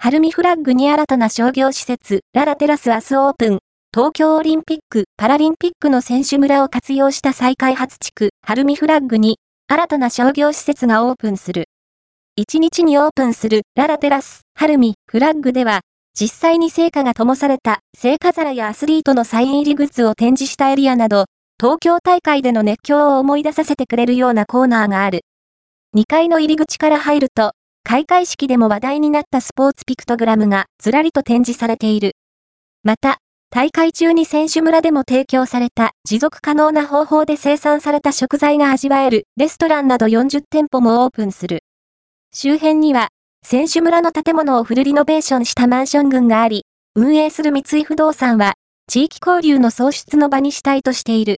ハルミフラッグに新たな商業施設、ララテラス明日オープン。東京オリンピック・パラリンピックの選手村を活用した再開発地区、ハルミフラッグに、新たな商業施設がオープンする。1日にオープンするララテラス、ハルミ、フラッグでは、実際に成果が灯された聖火皿やアスリートのサイン入りグッズを展示したエリアなど、東京大会での熱狂を思い出させてくれるようなコーナーがある。2階の入り口から入ると、開会式でも話題になったスポーツピクトグラムがずらりと展示されている。また、大会中に選手村でも提供された持続可能な方法で生産された食材が味わえるレストランなど40店舗もオープンする。周辺には、選手村の建物をフルリノベーションしたマンション群があり、運営する三井不動産は、地域交流の創出の場にしたいとしている。